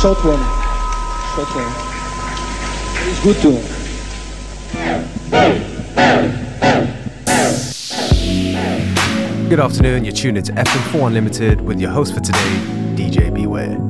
short one. Short one. It's good too. Good afternoon, you're tuned into FM4 Unlimited with your host for today, DJ Beware.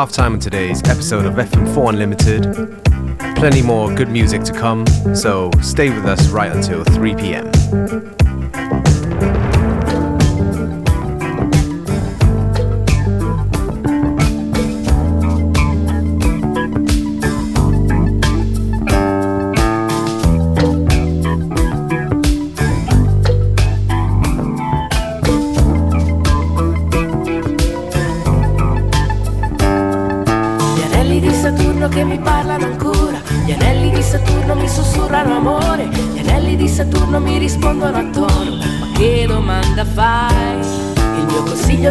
halftime in today's episode of FM4 Unlimited. Plenty more good music to come, so stay with us right until 3 p.m.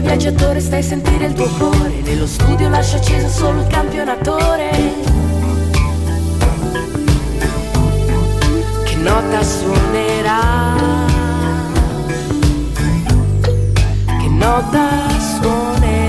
Viaggiatore stai a sentire il tuo cuore. Nello studio lascia acceso solo il campionatore. Che nota suonerà? Che nota suonerà?